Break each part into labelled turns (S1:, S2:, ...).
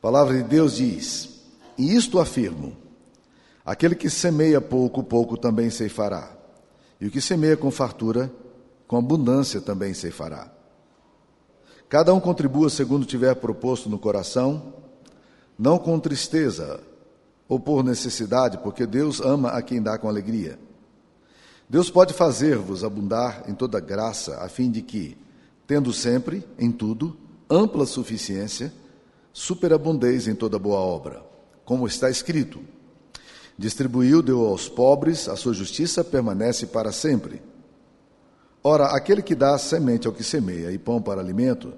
S1: A palavra de Deus diz: E isto afirmo: aquele que semeia pouco, pouco também ceifará. E o que semeia com fartura, com abundância também ceifará. Cada um contribua segundo tiver proposto no coração, não com tristeza ou por necessidade, porque Deus ama a quem dá com alegria. Deus pode fazer-vos abundar em toda graça, a fim de que, tendo sempre, em tudo, ampla suficiência, superabundeis em toda boa obra. Como está escrito: Distribuiu, deu aos pobres, a sua justiça permanece para sempre. Ora, aquele que dá semente ao que semeia e pão para alimento,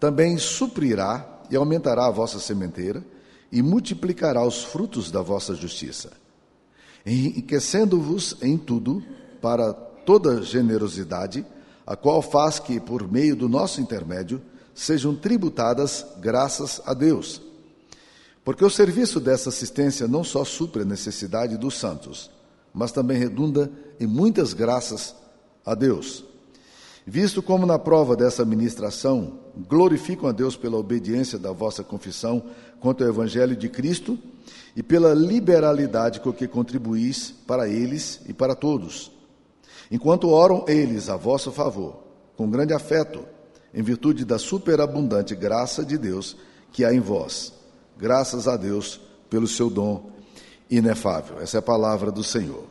S1: também suprirá e aumentará a vossa sementeira e multiplicará os frutos da vossa justiça, enriquecendo-vos em tudo para toda generosidade, a qual faz que, por meio do nosso intermédio, sejam tributadas graças a Deus. Porque o serviço dessa assistência não só supre a necessidade dos santos, mas também redunda em muitas graças a Deus. Visto como na prova dessa ministração glorificam a Deus pela obediência da vossa confissão quanto ao Evangelho de Cristo e pela liberalidade com que contribuís para eles e para todos. Enquanto oram eles a vosso favor, com grande afeto, em virtude da superabundante graça de Deus que há em vós. Graças a Deus pelo seu dom inefável. Essa é a palavra do Senhor.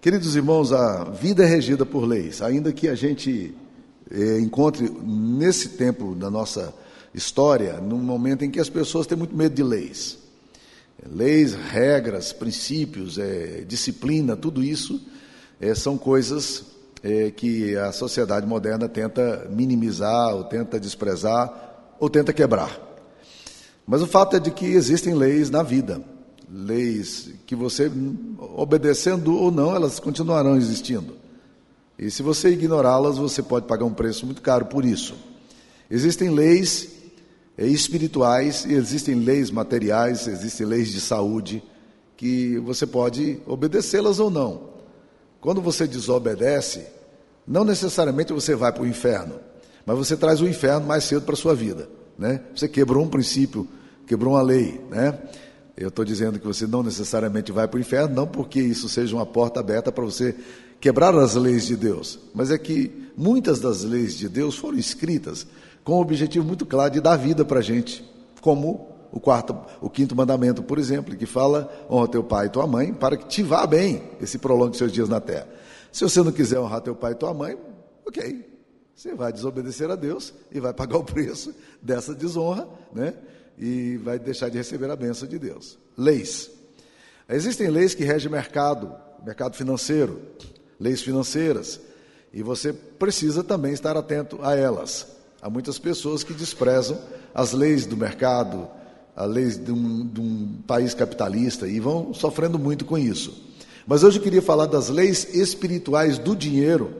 S1: Queridos irmãos, a vida é regida por leis, ainda que a gente eh, encontre nesse tempo da nossa história, num momento em que as pessoas têm muito medo de leis. Leis, regras, princípios, eh, disciplina, tudo isso eh, são coisas é, que a sociedade moderna tenta minimizar, ou tenta desprezar, ou tenta quebrar. Mas o fato é de que existem leis na vida, leis que você, obedecendo ou não, elas continuarão existindo. E se você ignorá-las, você pode pagar um preço muito caro por isso. Existem leis é, espirituais existem leis materiais, existem leis de saúde que você pode obedecê-las ou não. Quando você desobedece, não necessariamente você vai para o inferno, mas você traz o inferno mais cedo para a sua vida. Né? Você quebrou um princípio, quebrou uma lei. Né? Eu estou dizendo que você não necessariamente vai para o inferno, não porque isso seja uma porta aberta para você quebrar as leis de Deus, mas é que muitas das leis de Deus foram escritas com o objetivo muito claro de dar vida para a gente, como o quarto, o quinto mandamento, por exemplo, que fala honra teu pai e tua mãe para que te vá bem esse prolongue seus dias na terra. Se você não quiser honrar teu pai e tua mãe, ok, você vai desobedecer a Deus e vai pagar o preço dessa desonra, né? E vai deixar de receber a bênção de Deus. Leis. Existem leis que regem mercado, mercado financeiro, leis financeiras, e você precisa também estar atento a elas. Há muitas pessoas que desprezam as leis do mercado, as leis de um, de um país capitalista e vão sofrendo muito com isso. Mas hoje eu queria falar das leis espirituais do dinheiro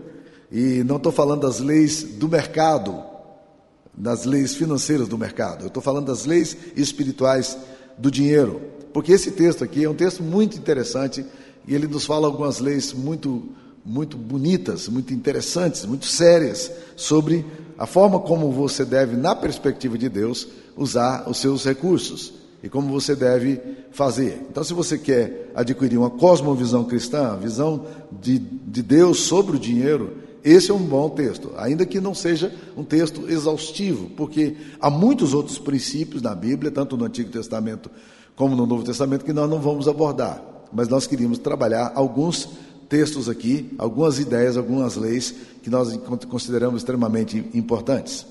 S1: e não estou falando das leis do mercado, das leis financeiras do mercado. Eu estou falando das leis espirituais do dinheiro, porque esse texto aqui é um texto muito interessante e ele nos fala algumas leis muito muito bonitas, muito interessantes, muito sérias sobre a forma como você deve, na perspectiva de Deus, usar os seus recursos e como você deve fazer. Então, se você quer adquirir uma cosmovisão cristã, visão de, de Deus sobre o dinheiro, esse é um bom texto, ainda que não seja um texto exaustivo, porque há muitos outros princípios na Bíblia, tanto no Antigo Testamento como no Novo Testamento, que nós não vamos abordar. Mas nós queríamos trabalhar alguns textos aqui, algumas ideias, algumas leis que nós consideramos extremamente importantes.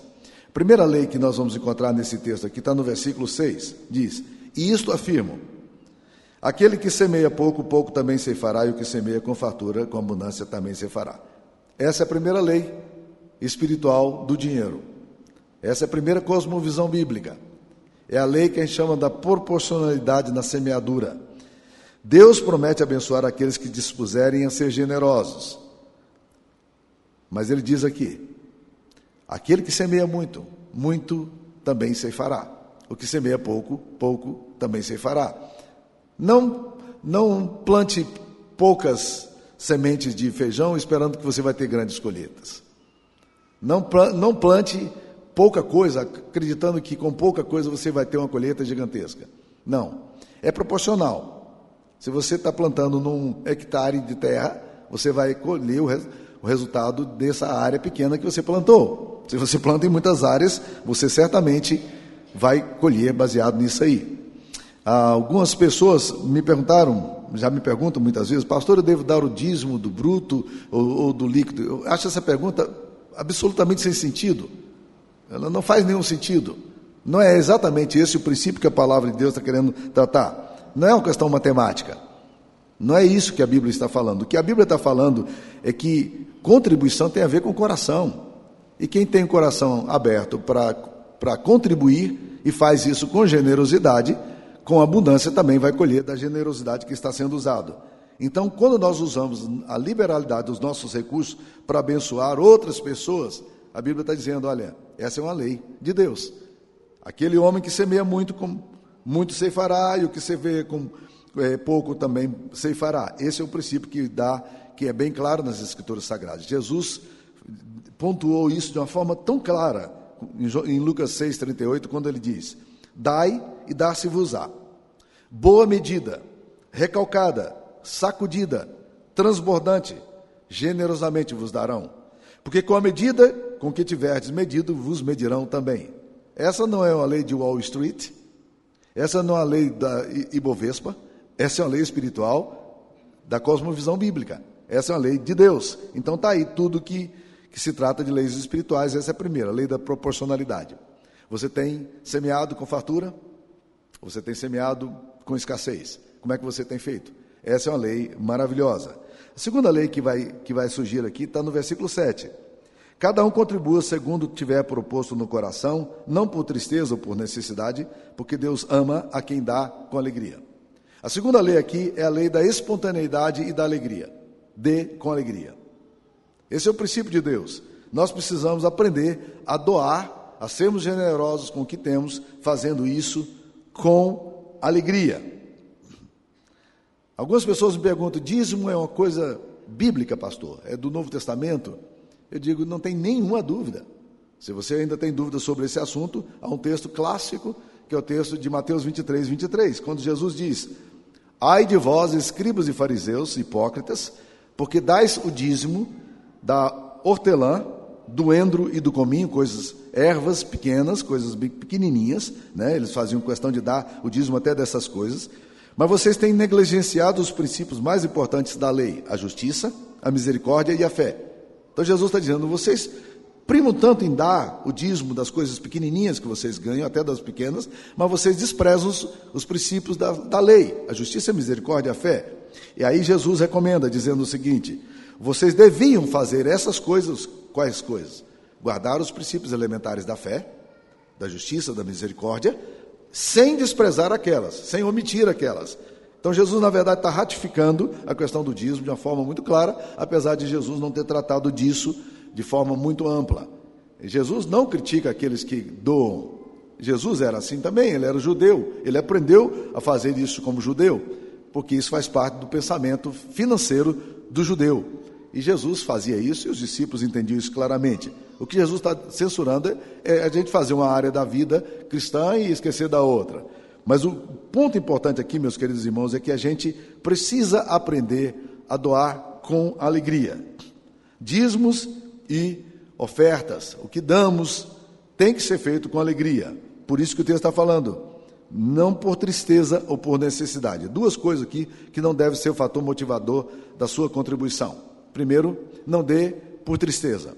S1: A primeira lei que nós vamos encontrar nesse texto aqui está no versículo 6, diz: E isto afirmo: aquele que semeia pouco, pouco também se fará, e o que semeia com fartura, com abundância também se fará. Essa é a primeira lei espiritual do dinheiro. Essa é a primeira cosmovisão bíblica. É a lei que a gente chama da proporcionalidade na semeadura. Deus promete abençoar aqueles que dispuserem a ser generosos. Mas ele diz aqui: aquele que semeia muito, muito também se fará. O que semeia pouco, pouco também se fará. Não, não plante poucas sementes de feijão esperando que você vai ter grandes colheitas. Não, não plante pouca coisa, acreditando que com pouca coisa você vai ter uma colheita gigantesca. Não. É proporcional. Se você está plantando num hectare de terra, você vai colher o, res, o resultado dessa área pequena que você plantou. Se você planta em muitas áreas, você certamente vai colher baseado nisso aí. Ah, algumas pessoas me perguntaram, já me perguntam muitas vezes, pastor, eu devo dar o dízimo do bruto ou, ou do líquido? Eu acho essa pergunta absolutamente sem sentido. Ela não faz nenhum sentido. Não é exatamente esse o princípio que a palavra de Deus está querendo tratar. Não é uma questão matemática. Não é isso que a Bíblia está falando. O que a Bíblia está falando é que contribuição tem a ver com o coração. E quem tem o coração aberto para contribuir e faz isso com generosidade, com abundância também vai colher da generosidade que está sendo usado. Então, quando nós usamos a liberalidade dos nossos recursos para abençoar outras pessoas, a Bíblia está dizendo: olha, essa é uma lei de Deus. Aquele homem que semeia muito, com muito ceifará, e o que você vê com é, pouco também ceifará. Esse é o princípio que dá, que é bem claro nas Escrituras Sagradas. Jesus pontuou isso de uma forma tão clara em Lucas 6,38, quando ele diz: Dai e dar-se-vos-á. Boa medida, recalcada, sacudida, transbordante, generosamente vos darão. Porque com a medida com que tiverdes medido, vos medirão também. Essa não é uma lei de Wall Street, essa não é uma lei da Ibovespa, essa é uma lei espiritual da cosmovisão bíblica. Essa é uma lei de Deus. Então está aí tudo que, que se trata de leis espirituais. Essa é a primeira, a lei da proporcionalidade. Você tem semeado com fartura, você tem semeado com escassez. Como é que você tem feito? Essa é uma lei maravilhosa. A segunda lei que vai, que vai surgir aqui está no versículo 7. Cada um contribua segundo tiver proposto no coração, não por tristeza ou por necessidade, porque Deus ama a quem dá com alegria. A segunda lei aqui é a lei da espontaneidade e da alegria. Dê com alegria. Esse é o princípio de Deus. Nós precisamos aprender a doar, a sermos generosos com o que temos, fazendo isso com alegria. Algumas pessoas me perguntam: dízimo é uma coisa bíblica, pastor? É do Novo Testamento? Eu digo: não tem nenhuma dúvida. Se você ainda tem dúvida sobre esse assunto, há um texto clássico, que é o texto de Mateus 23, 23, quando Jesus diz: Ai de vós, escribas e fariseus, hipócritas, porque dais o dízimo da hortelã, do endro e do cominho, coisas, ervas pequenas, coisas pequenininhas, né? eles faziam questão de dar o dízimo até dessas coisas, mas vocês têm negligenciado os princípios mais importantes da lei: a justiça, a misericórdia e a fé. Então Jesus está dizendo: vocês primam tanto em dar o dízimo das coisas pequenininhas que vocês ganham, até das pequenas, mas vocês desprezam os, os princípios da, da lei: a justiça, a misericórdia e a fé. E aí Jesus recomenda, dizendo o seguinte: vocês deviam fazer essas coisas, quais coisas? Guardar os princípios elementares da fé, da justiça, da misericórdia sem desprezar aquelas, sem omitir aquelas. Então Jesus, na verdade, está ratificando a questão do dízimo de uma forma muito clara, apesar de Jesus não ter tratado disso de forma muito ampla. Jesus não critica aqueles que doam. Jesus era assim também, ele era judeu, ele aprendeu a fazer isso como judeu, porque isso faz parte do pensamento financeiro do judeu. E Jesus fazia isso e os discípulos entendiam isso claramente. O que Jesus está censurando é a gente fazer uma área da vida cristã e esquecer da outra. Mas o ponto importante aqui, meus queridos irmãos, é que a gente precisa aprender a doar com alegria. Dízimos e ofertas, o que damos tem que ser feito com alegria. Por isso que o texto está falando, não por tristeza ou por necessidade. Duas coisas aqui que não devem ser o fator motivador da sua contribuição. Primeiro, não dê por tristeza.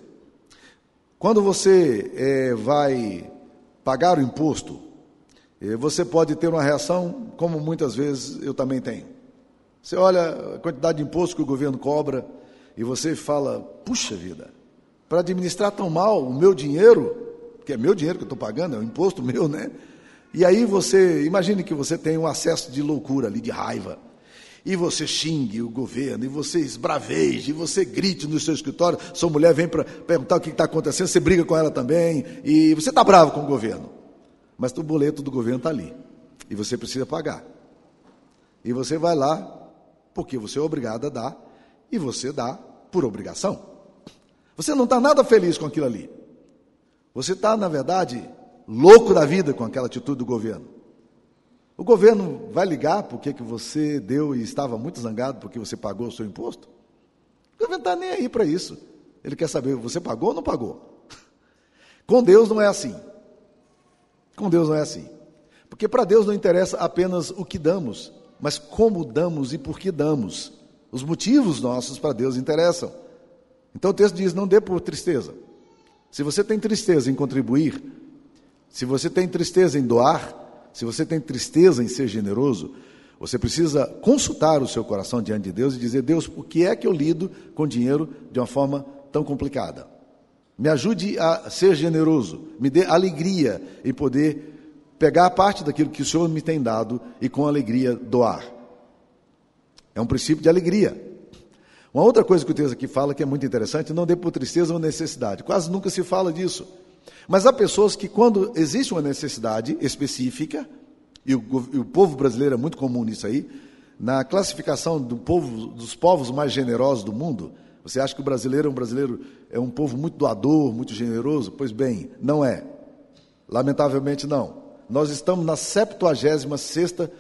S1: Quando você é, vai pagar o imposto, você pode ter uma reação, como muitas vezes eu também tenho. Você olha a quantidade de imposto que o governo cobra e você fala: puxa vida, para administrar tão mal o meu dinheiro, que é meu dinheiro que eu estou pagando, é um imposto meu, né? E aí você, imagine que você tem um acesso de loucura ali, de raiva e você xingue o governo, e você esbraveje, e você grite no seu escritório, sua mulher vem para perguntar o que está acontecendo, você briga com ela também, e você está bravo com o governo. Mas o boleto do governo está ali, e você precisa pagar. E você vai lá, porque você é obrigado a dar, e você dá por obrigação. Você não está nada feliz com aquilo ali. Você está, na verdade, louco da vida com aquela atitude do governo. O governo vai ligar porque que você deu e estava muito zangado porque você pagou o seu imposto? O governo está nem aí para isso. Ele quer saber, você pagou ou não pagou? Com Deus não é assim. Com Deus não é assim. Porque para Deus não interessa apenas o que damos, mas como damos e por que damos. Os motivos nossos para Deus interessam. Então o texto diz: não dê por tristeza. Se você tem tristeza em contribuir, se você tem tristeza em doar, se você tem tristeza em ser generoso, você precisa consultar o seu coração diante de Deus e dizer: Deus, por que é que eu lido com dinheiro de uma forma tão complicada? Me ajude a ser generoso, me dê alegria em poder pegar parte daquilo que o Senhor me tem dado e com alegria doar. É um princípio de alegria. Uma outra coisa que o texto aqui fala que é muito interessante, não dê por tristeza ou necessidade. Quase nunca se fala disso. Mas há pessoas que, quando existe uma necessidade específica, e o, e o povo brasileiro é muito comum nisso aí, na classificação do povo, dos povos mais generosos do mundo, você acha que o brasileiro é um brasileiro é um povo muito doador, muito generoso? Pois bem, não é. Lamentavelmente não. Nós estamos na 76 sexta,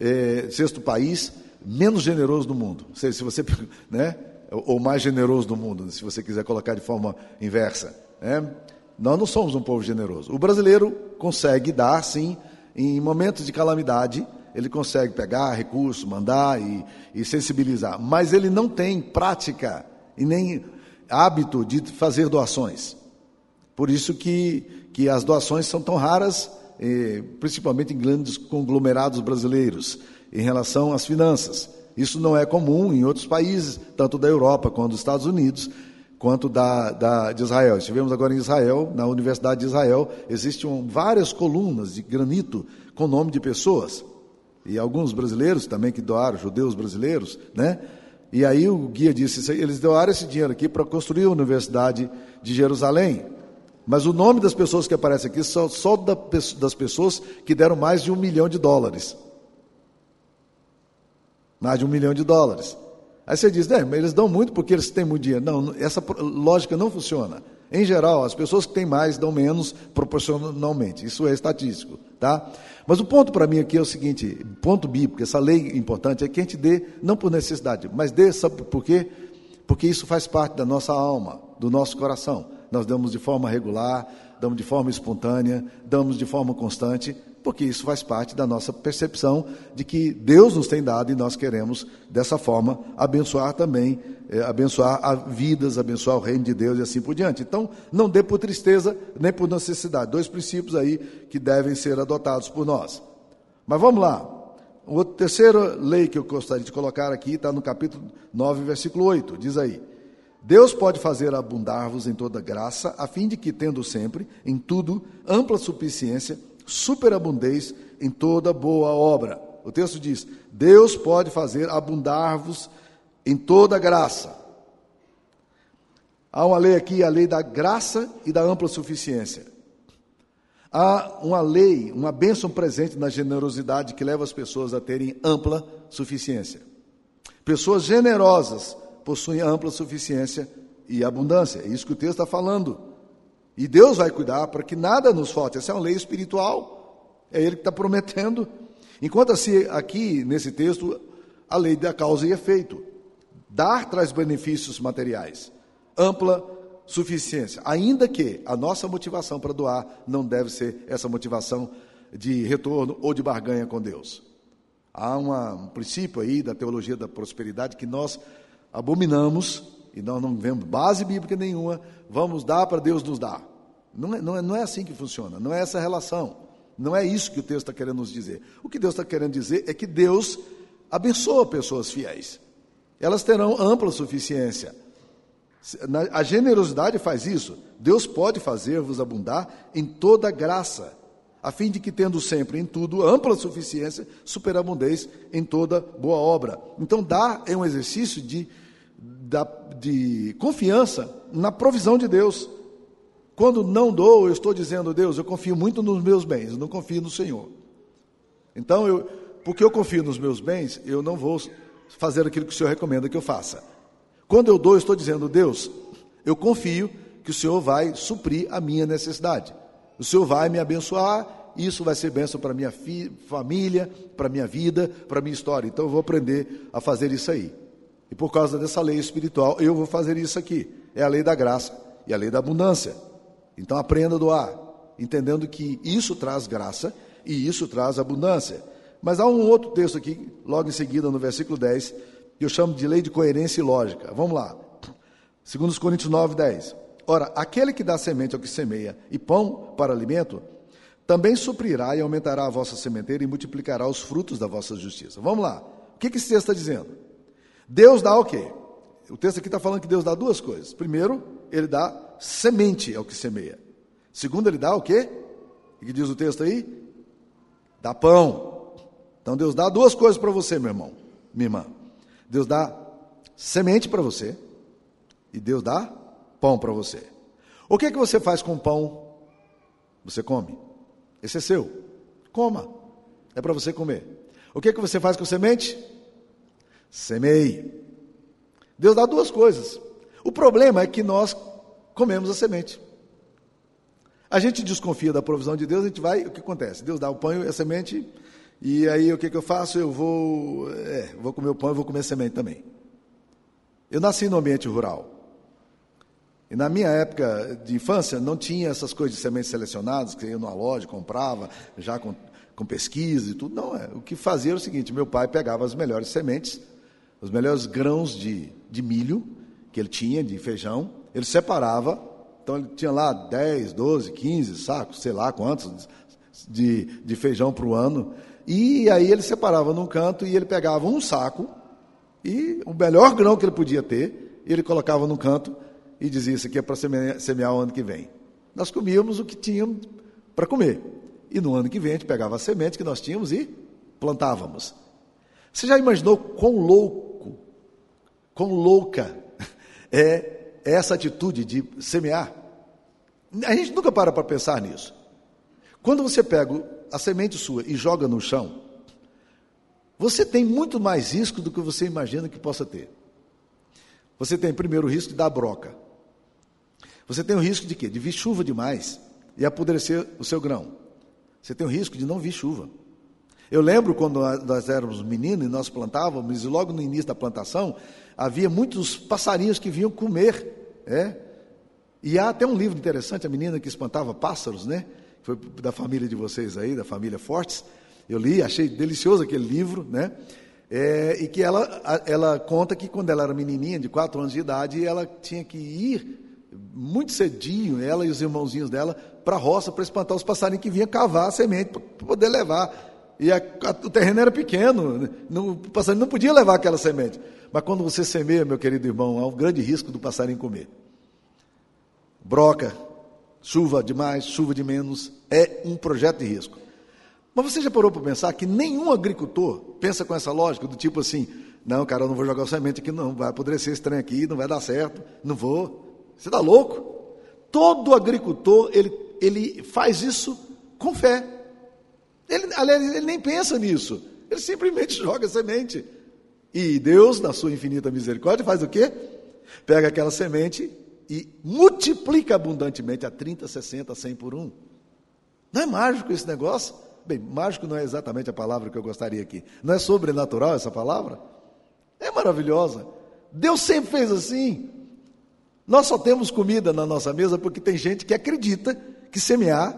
S1: eh, sexto país menos generoso do mundo. Se, se você, né? Ou mais generoso do mundo, se você quiser colocar de forma inversa. Né? Nós não somos um povo generoso. O brasileiro consegue dar, sim, em momentos de calamidade, ele consegue pegar recursos, mandar e, e sensibilizar, mas ele não tem prática e nem hábito de fazer doações. Por isso que, que as doações são tão raras, eh, principalmente em grandes conglomerados brasileiros, em relação às finanças. Isso não é comum em outros países, tanto da Europa quanto dos Estados Unidos, quanto da, da, de Israel. Estivemos agora em Israel, na Universidade de Israel, existem várias colunas de granito com nome de pessoas. E alguns brasileiros também que doaram, judeus brasileiros, né? E aí o guia disse: eles doaram esse dinheiro aqui para construir a Universidade de Jerusalém. Mas o nome das pessoas que aparecem aqui são só das pessoas que deram mais de um milhão de dólares. Mais de um milhão de dólares. Aí você diz, é, mas eles dão muito porque eles têm muito dinheiro. Não, essa lógica não funciona. Em geral, as pessoas que têm mais dão menos proporcionalmente. Isso é estatístico, tá? Mas o ponto para mim aqui é o seguinte, ponto bíblico, essa lei importante é que a gente dê não por necessidade, mas dê sabe por quê? Porque isso faz parte da nossa alma, do nosso coração. Nós damos de forma regular, damos de forma espontânea, damos de forma constante, porque isso faz parte da nossa percepção de que Deus nos tem dado e nós queremos, dessa forma, abençoar também, é, abençoar a vidas, abençoar o reino de Deus e assim por diante. Então, não dê por tristeza nem por necessidade. Dois princípios aí que devem ser adotados por nós. Mas vamos lá. A terceira lei que eu gostaria de colocar aqui está no capítulo 9, versículo 8. Diz aí: Deus pode fazer abundar-vos em toda graça, a fim de que, tendo sempre, em tudo, ampla suficiência, superabundez em toda boa obra. O texto diz: Deus pode fazer abundar-vos em toda graça. Há uma lei aqui, a lei da graça e da ampla suficiência. Há uma lei, uma bênção presente na generosidade que leva as pessoas a terem ampla suficiência. Pessoas generosas possuem ampla suficiência e abundância. É isso que o texto está falando. E Deus vai cuidar para que nada nos falte. Essa é uma lei espiritual. É Ele que está prometendo. Enquanto assim, aqui nesse texto, a lei da causa e efeito. Dar traz benefícios materiais. Ampla suficiência. Ainda que a nossa motivação para doar não deve ser essa motivação de retorno ou de barganha com Deus. Há uma, um princípio aí da teologia da prosperidade que nós abominamos e nós não vemos base bíblica nenhuma, vamos dar para Deus nos dar. Não é, não, é, não é assim que funciona, não é essa relação. Não é isso que o texto está querendo nos dizer. O que Deus está querendo dizer é que Deus abençoa pessoas fiéis. Elas terão ampla suficiência. A generosidade faz isso. Deus pode fazer-vos abundar em toda graça, a fim de que, tendo sempre em tudo ampla suficiência, superabundez em toda boa obra. Então, dar é um exercício de, de confiança na provisão de Deus. Quando não dou, eu estou dizendo, Deus, eu confio muito nos meus bens, não confio no Senhor. Então, eu, porque eu confio nos meus bens, eu não vou fazer aquilo que o Senhor recomenda que eu faça. Quando eu dou, eu estou dizendo, Deus, eu confio que que o Senhor vai suprir a minha necessidade. O Senhor vai me abençoar, isso vai ser bênção para minha família, para minha vida, para minha história. Então eu vou aprender a fazer isso aí. E por causa dessa lei espiritual, eu vou fazer isso aqui. É a lei da graça e a lei da abundância. Então aprenda a doar, entendendo que isso traz graça e isso traz abundância. Mas há um outro texto aqui, logo em seguida, no versículo 10, que eu chamo de lei de coerência e lógica. Vamos lá. Segundo os Coríntios 9, 10. Ora, aquele que dá semente ao que semeia e pão para alimento, também suprirá e aumentará a vossa sementeira e multiplicará os frutos da vossa justiça. Vamos lá. O que, que esse texto está dizendo? Deus dá o quê? O texto aqui está falando que Deus dá duas coisas. Primeiro, ele dá semente ao que semeia. Segundo, ele dá o quê? O que diz o texto aí? Dá pão. Então Deus dá duas coisas para você, meu irmão, minha irmã. Deus dá semente para você e Deus dá pão para você. O que é que você faz com o pão? Você come. Esse é seu. Coma. É para você comer. O que é que você faz com semente? Semeie. Deus dá duas coisas. O problema é que nós comemos a semente. A gente desconfia da provisão de Deus, a gente vai, o que acontece? Deus dá o pão e a semente, e aí o que, que eu faço? Eu vou, é, vou comer o pão e vou comer a semente também. Eu nasci no ambiente rural. E na minha época de infância não tinha essas coisas de sementes selecionadas, que eu ia numa loja, comprava, já com, com pesquisa e tudo. Não, é. O que fazia era o seguinte: meu pai pegava as melhores sementes, os melhores grãos de, de milho que ele tinha, de feijão, ele separava, então ele tinha lá 10, 12, 15 sacos, sei lá quantos, de, de feijão para o ano, e aí ele separava num canto e ele pegava um saco, e o melhor grão que ele podia ter, ele colocava no canto e dizia: Isso aqui é para semear, semear o ano que vem. Nós comíamos o que tínhamos para comer. E no ano que vem a gente pegava a semente que nós tínhamos e plantávamos. Você já imaginou quão louco, quão louca é essa atitude de semear? A gente nunca para para pensar nisso. Quando você pega a semente sua e joga no chão, você tem muito mais risco do que você imagina que possa ter. Você tem primeiro o risco dar broca. Você tem o risco de quê? De vir chuva demais e apodrecer o seu grão. Você tem o risco de não vir chuva. Eu lembro quando nós éramos meninos e nós plantávamos, e logo no início da plantação, havia muitos passarinhos que vinham comer. É? E há até um livro interessante, a menina que espantava pássaros, né? Foi da família de vocês aí, da família Fortes. Eu li, achei delicioso aquele livro, né? É, e que ela, ela conta que quando ela era menininha, de quatro anos de idade, ela tinha que ir muito cedinho, ela e os irmãozinhos dela, para a roça para espantar os passarinhos que vinham cavar a semente para poder levar. E a, a, o terreno era pequeno, não, o passarinho não podia levar aquela semente. Mas quando você semeia, meu querido irmão, há um grande risco do passarinho comer. Broca, chuva demais, chuva de menos, é um projeto de risco. Mas você já parou para pensar que nenhum agricultor pensa com essa lógica, do tipo assim, não, cara, eu não vou jogar o semente aqui, não, vai apodrecer esse trem aqui, não vai dar certo, não vou. Você está louco? Todo agricultor, ele, ele faz isso com fé. Ele, aliás, ele nem pensa nisso. Ele simplesmente joga a semente. E Deus, na sua infinita misericórdia, faz o quê? Pega aquela semente e multiplica abundantemente a 30, 60, 100 por um. Não é mágico esse negócio? Bem, mágico não é exatamente a palavra que eu gostaria aqui. Não é sobrenatural essa palavra? É maravilhosa. Deus sempre fez assim. Nós só temos comida na nossa mesa porque tem gente que acredita que semear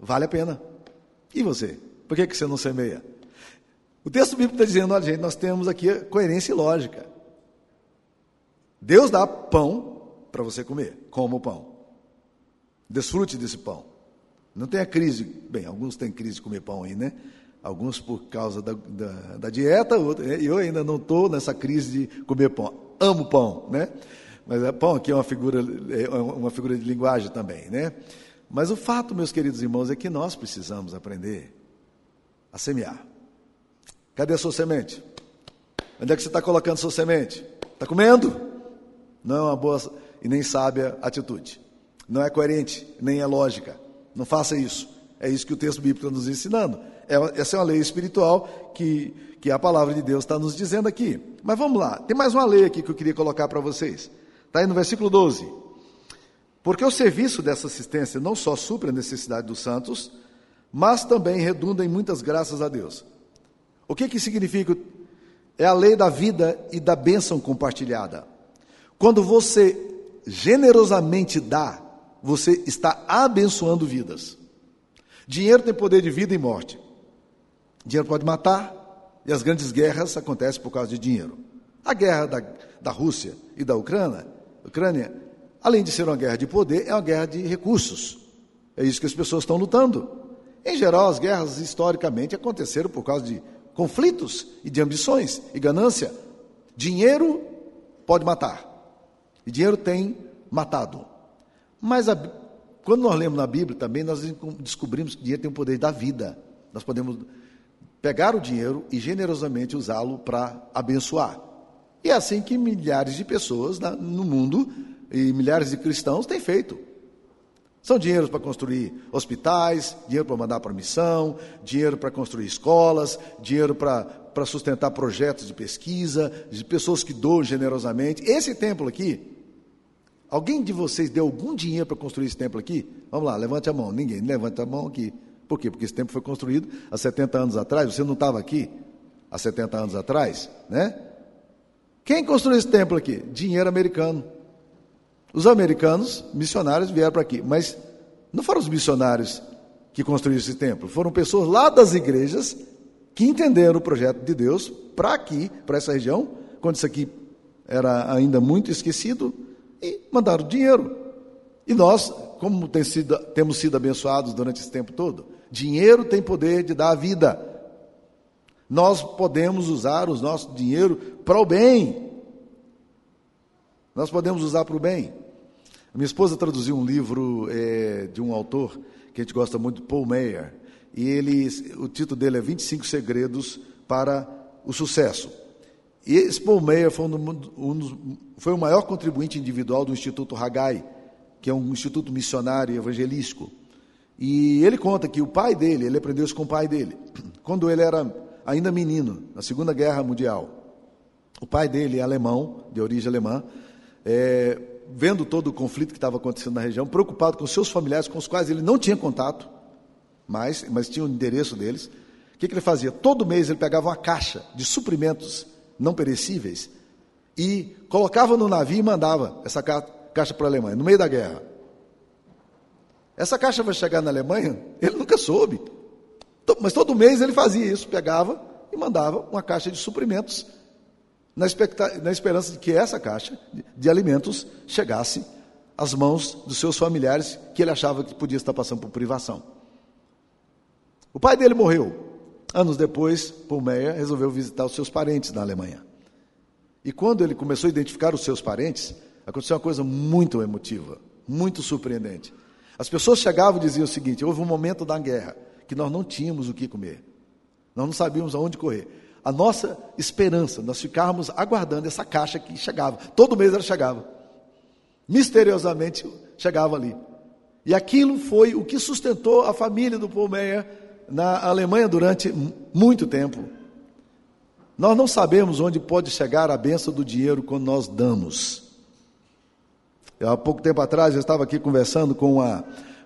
S1: vale a pena. E você? Por que, que você não semeia? O texto bíblico está dizendo, olha gente, nós temos aqui coerência e lógica. Deus dá pão para você comer, coma o pão. Desfrute desse pão. Não tenha crise. Bem, alguns têm crise de comer pão aí, né? Alguns por causa da, da, da dieta, eu ainda não estou nessa crise de comer pão. Amo pão, né? Mas é pão aqui é uma figura, é uma figura de linguagem também, né? Mas o fato, meus queridos irmãos, é que nós precisamos aprender a semear. Cadê a sua semente? Onde é que você está colocando a sua semente? Está comendo? Não é uma boa e nem sábia atitude. Não é coerente, nem é lógica. Não faça isso. É isso que o texto bíblico está nos ensinando. É, essa é uma lei espiritual que, que a palavra de Deus está nos dizendo aqui. Mas vamos lá, tem mais uma lei aqui que eu queria colocar para vocês. Está aí no versículo 12. Porque o serviço dessa assistência não só supre a necessidade dos santos, mas também redunda em muitas graças a Deus. O que que significa? É a lei da vida e da bênção compartilhada. Quando você generosamente dá, você está abençoando vidas. Dinheiro tem poder de vida e morte. Dinheiro pode matar, e as grandes guerras acontecem por causa de dinheiro. A guerra da, da Rússia e da Ucrânia, Ucrânia, além de ser uma guerra de poder, é uma guerra de recursos. É isso que as pessoas estão lutando. Em geral, as guerras historicamente aconteceram por causa de conflitos e de ambições e ganância. Dinheiro pode matar. E dinheiro tem matado. Mas a, quando nós lemos na Bíblia também, nós descobrimos que dinheiro tem o poder da vida. Nós podemos pegar o dinheiro e generosamente usá-lo para abençoar. E é assim que milhares de pessoas no mundo e milhares de cristãos têm feito. São dinheiros para construir hospitais, dinheiro para mandar para missão, dinheiro para construir escolas, dinheiro para, sustentar projetos de pesquisa, de pessoas que doam generosamente. Esse templo aqui, alguém de vocês deu algum dinheiro para construir esse templo aqui? Vamos lá, levante a mão. Ninguém, levante a mão aqui. Por quê? Porque esse templo foi construído há 70 anos atrás. Você não estava aqui há 70 anos atrás, né? Quem construiu esse templo aqui? Dinheiro americano. Os americanos, missionários, vieram para aqui, mas não foram os missionários que construíram esse templo, foram pessoas lá das igrejas que entenderam o projeto de Deus para aqui, para essa região, quando isso aqui era ainda muito esquecido, e mandaram dinheiro. E nós, como tem sido, temos sido abençoados durante esse tempo todo, dinheiro tem poder de dar a vida. Nós podemos usar o nosso dinheiro para o bem. Nós podemos usar para o bem. Minha esposa traduziu um livro é, de um autor que a gente gosta muito, Paul Meyer, e ele, o título dele é 25 Segredos para o Sucesso. E esse Paul Meyer foi, um, um, foi o maior contribuinte individual do Instituto Haggai, que é um instituto missionário evangelístico. E ele conta que o pai dele, ele aprendeu isso com o pai dele, quando ele era ainda menino, na Segunda Guerra Mundial. O pai dele é alemão, de origem alemã, é, vendo todo o conflito que estava acontecendo na região, preocupado com seus familiares, com os quais ele não tinha contato, mas, mas tinha o endereço deles. O que, que ele fazia? Todo mês ele pegava uma caixa de suprimentos não perecíveis e colocava no navio e mandava essa caixa para a Alemanha, no meio da guerra. Essa caixa vai chegar na Alemanha? Ele nunca soube. Mas todo mês ele fazia isso, pegava e mandava uma caixa de suprimentos na, na esperança de que essa caixa de, alimentos chegasse às mãos dos seus familiares que ele achava que podia estar passando por privação. O pai dele morreu. Anos depois, Paul Meyer resolveu visitar os seus parentes na Alemanha. E quando ele começou a identificar os seus parentes, aconteceu uma coisa muito emotiva, muito surpreendente. As pessoas chegavam e diziam o seguinte: houve um momento da guerra que nós não tínhamos o que comer, nós não sabíamos aonde correr a nossa esperança, nós ficávamos aguardando essa caixa que chegava. Todo mês ela chegava. Misteriosamente chegava ali. E aquilo foi o que sustentou a família do Paul Meyer na Alemanha durante muito tempo. Nós não sabemos onde pode chegar a benção do dinheiro quando nós damos. Eu, há pouco tempo atrás eu estava aqui conversando com a,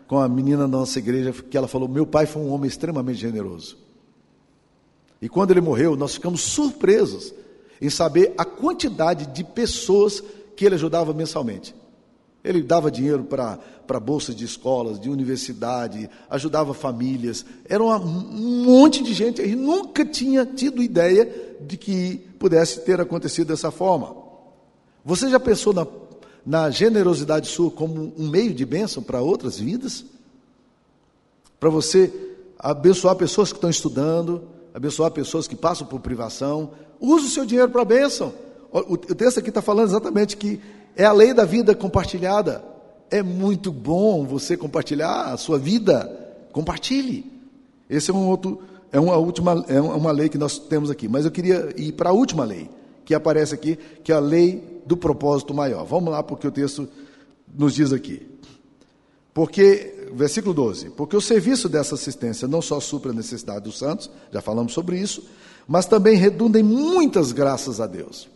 S1: com a menina da nossa igreja que ela falou: meu pai foi um homem extremamente generoso. E quando ele morreu, nós ficamos surpresos em saber a quantidade de pessoas que ele ajudava mensalmente. Ele dava dinheiro para bolsas de escolas, de universidade, ajudava famílias. Era um monte de gente. Ele nunca tinha tido ideia de que pudesse ter acontecido dessa forma. Você já pensou na, na generosidade sua como um meio de bênção para outras vidas? Para você abençoar pessoas que estão estudando, abençoar pessoas que passam por privação. Use o seu dinheiro para a bênção. O, texto aqui está falando exatamente que é a lei da vida compartilhada. É muito bom você compartilhar a sua vida. Compartilhe. Esse é um outro, é uma última, é uma lei que nós temos aqui. Mas eu queria ir para a última lei que aparece aqui, que é a lei do propósito maior. Vamos lá, porque o texto nos diz aqui. Porque versículo 12: Porque o serviço dessa assistência não só supra a necessidade dos santos, já falamos sobre isso, mas também redunda em muitas graças a Deus.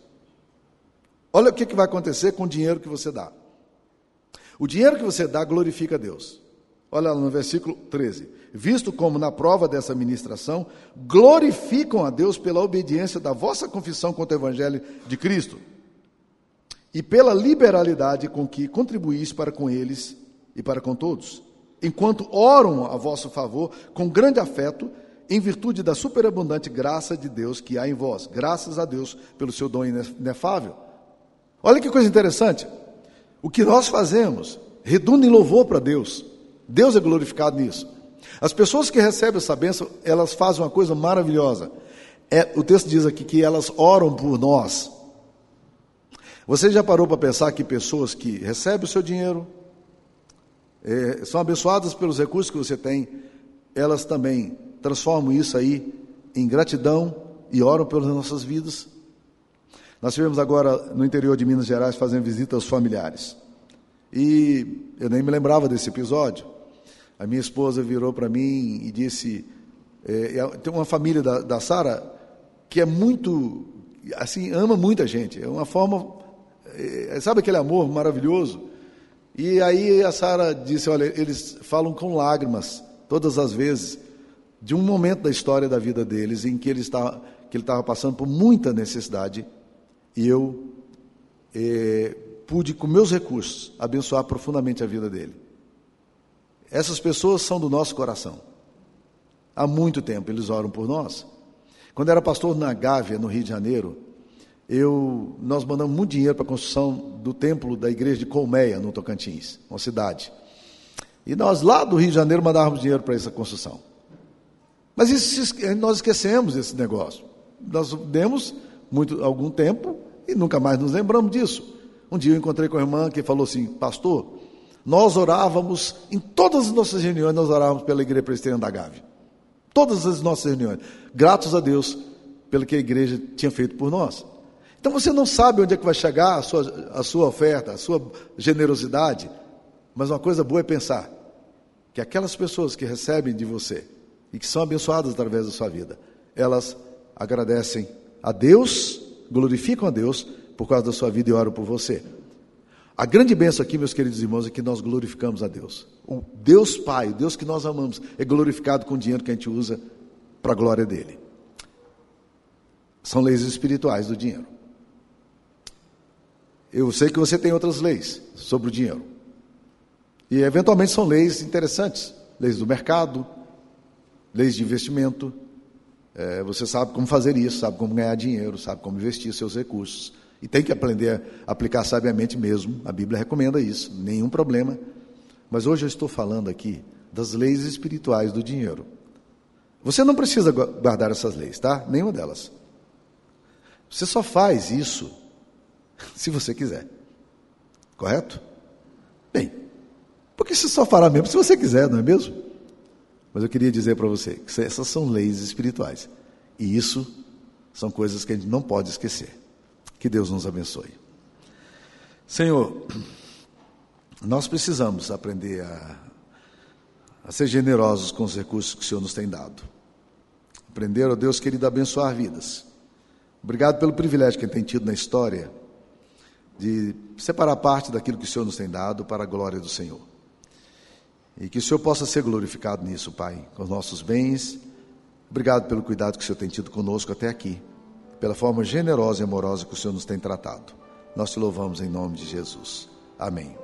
S1: Olha o que vai acontecer com o dinheiro que você dá. O dinheiro que você dá glorifica a Deus. Olha lá no versículo 13. Visto como na prova dessa ministração, glorificam a Deus pela obediência da vossa confissão contra o Evangelho de Cristo e pela liberalidade com que contribuís para com eles e para com todos, enquanto oram a vosso favor com grande afeto, em virtude da superabundante graça de Deus que há em vós. Graças a Deus pelo seu dom inefável. Olha que coisa interessante. O que nós fazemos redunda em louvor para Deus. Deus é glorificado nisso. As pessoas que recebem essa bênção, elas fazem uma coisa maravilhosa. É, o texto diz aqui que elas oram por nós. Você já parou para pensar que pessoas que recebem o seu dinheiro, é, são abençoadas pelos recursos que você tem, elas também transformam isso aí em gratidão e oram pelas nossas vidas? Nós estivemos agora no interior de Minas Gerais fazendo visita aos familiares. E eu nem me lembrava desse episódio. A minha esposa virou para mim e disse: é, é, tem uma família da, da Sara que é muito, assim, ama muita gente. É uma forma, é, sabe aquele amor maravilhoso? E aí a Sara disse: olha, eles falam com lágrimas todas as vezes de um momento da história da vida deles em que ele estava, que ele estava passando por muita necessidade e eu eh, pude, com meus recursos, abençoar profundamente a vida dele. Essas pessoas são do nosso coração. Há muito tempo eles oram por nós. Quando era pastor na Gávea, no Rio de Janeiro, eu, nós mandamos muito dinheiro para a construção do templo da igreja de Colmeia, no Tocantins, uma cidade. E nós lá do Rio de Janeiro mandávamos dinheiro para essa construção. Mas isso, nós esquecemos esse negócio. Nós demos muito, algum tempo e nunca mais nos lembramos disso. Um dia eu encontrei com a irmã que falou assim: Pastor, nós orávamos, em todas as nossas reuniões, nós orávamos pela igreja presbiteriana da Gávea. Todas as nossas reuniões. Gratos a Deus pelo que a igreja tinha feito por nós. Então você não sabe onde é que vai chegar a sua, a sua oferta, a sua generosidade, mas uma coisa boa é pensar que aquelas pessoas que recebem de você e que são abençoadas através da sua vida, elas agradecem a Deus, glorificam a Deus por causa da sua vida e oram por você. A grande bênção aqui, meus queridos irmãos, é que nós glorificamos a Deus. O Deus Pai, o Deus que nós amamos, é glorificado com o dinheiro que a gente usa para a glória dele. São leis espirituais do dinheiro. Eu sei que você tem outras leis sobre o dinheiro. E eventualmente são leis interessantes, leis do mercado, leis de investimento, é, você sabe como fazer isso, sabe como ganhar dinheiro, sabe como investir seus recursos. E tem que aprender a aplicar sabiamente mesmo. A Bíblia recomenda isso, nenhum problema. Mas hoje eu estou falando aqui das leis espirituais do dinheiro. Você não precisa guardar essas leis, tá? Nenhuma delas. Você só faz isso se você quiser. Correto? Bem, porque você só fará mesmo se você quiser, não é mesmo? Mas eu queria dizer para você que essas são leis espirituais. E isso são coisas que a gente não pode esquecer. Que Deus nos abençoe. Senhor, nós precisamos aprender a, a ser generosos com os recursos que o Senhor nos tem dado. Aprender, ó Deus querido, a abençoar vidas. Obrigado pelo privilégio que tem tido na história de separar parte daquilo que o Senhor nos tem dado para a glória do Senhor. E que o Senhor possa ser glorificado nisso, Pai, com os nossos bens. Obrigado pelo cuidado que o Senhor tem tido conosco até aqui, pela forma generosa e amorosa que o Senhor nos tem tratado. Nós te louvamos em nome de Jesus. Amém.